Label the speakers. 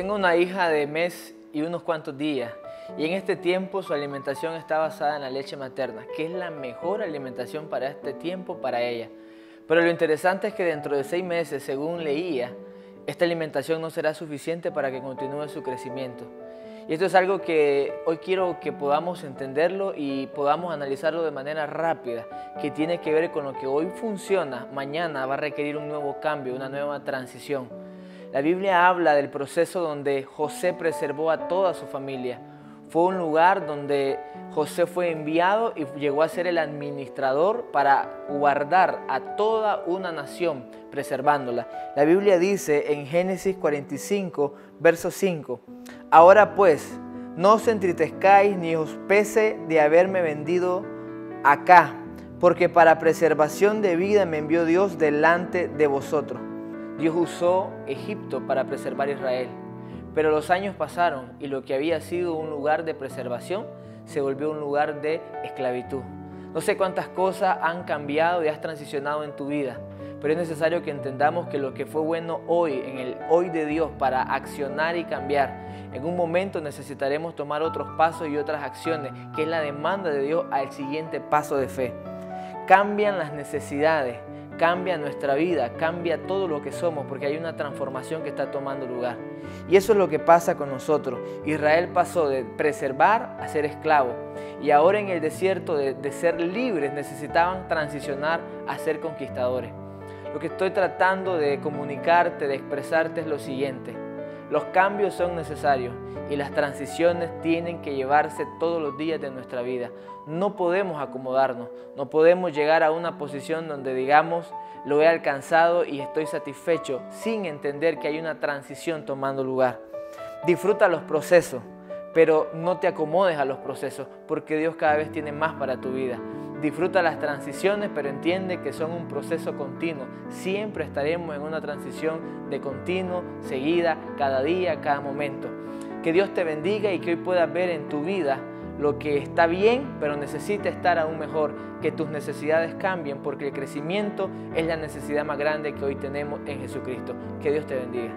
Speaker 1: Tengo una hija de mes y unos cuantos días y en este tiempo su alimentación está basada en la leche materna, que es la mejor alimentación para este tiempo para ella. Pero lo interesante es que dentro de seis meses, según leía, esta alimentación no será suficiente para que continúe su crecimiento. Y esto es algo que hoy quiero que podamos entenderlo y podamos analizarlo de manera rápida, que tiene que ver con lo que hoy funciona, mañana va a requerir un nuevo cambio, una nueva transición. La Biblia habla del proceso donde José preservó a toda su familia. Fue un lugar donde José fue enviado y llegó a ser el administrador para guardar a toda una nación, preservándola. La Biblia dice en Génesis 45, verso 5, Ahora pues, no os entristezcáis ni os pese de haberme vendido acá, porque para preservación de vida me envió Dios delante de vosotros. Dios usó Egipto para preservar Israel, pero los años pasaron y lo que había sido un lugar de preservación se volvió un lugar de esclavitud. No sé cuántas cosas han cambiado y has transicionado en tu vida, pero es necesario que entendamos que lo que fue bueno hoy, en el hoy de Dios, para accionar y cambiar, en un momento necesitaremos tomar otros pasos y otras acciones, que es la demanda de Dios al siguiente paso de fe. Cambian las necesidades, cambia nuestra vida, cambia todo lo que somos, porque hay una transformación que está tomando lugar. Y eso es lo que pasa con nosotros. Israel pasó de preservar a ser esclavo. Y ahora en el desierto de, ser libres necesitaban transicionar a ser conquistadores. Lo que estoy tratando de comunicarte, de expresarte es lo siguiente. Los cambios son necesarios y las transiciones tienen que llevarse todos los días de nuestra vida. No podemos acomodarnos, no podemos llegar a una posición donde digamos lo he alcanzado y estoy satisfecho sin entender que hay una transición tomando lugar. Disfruta los procesos, pero no te acomodes a los procesos porque Dios cada vez tiene más para tu vida. Disfruta las transiciones, pero entiende que son un proceso continuo. Siempre estaremos en una transición de continuo, seguida, cada día, cada momento. Que Dios te bendiga y que hoy puedas ver en tu vida lo que está bien, pero necesita estar aún mejor. Que tus necesidades cambien, porque el crecimiento es la necesidad más grande que hoy tenemos en Jesucristo. Que Dios te bendiga.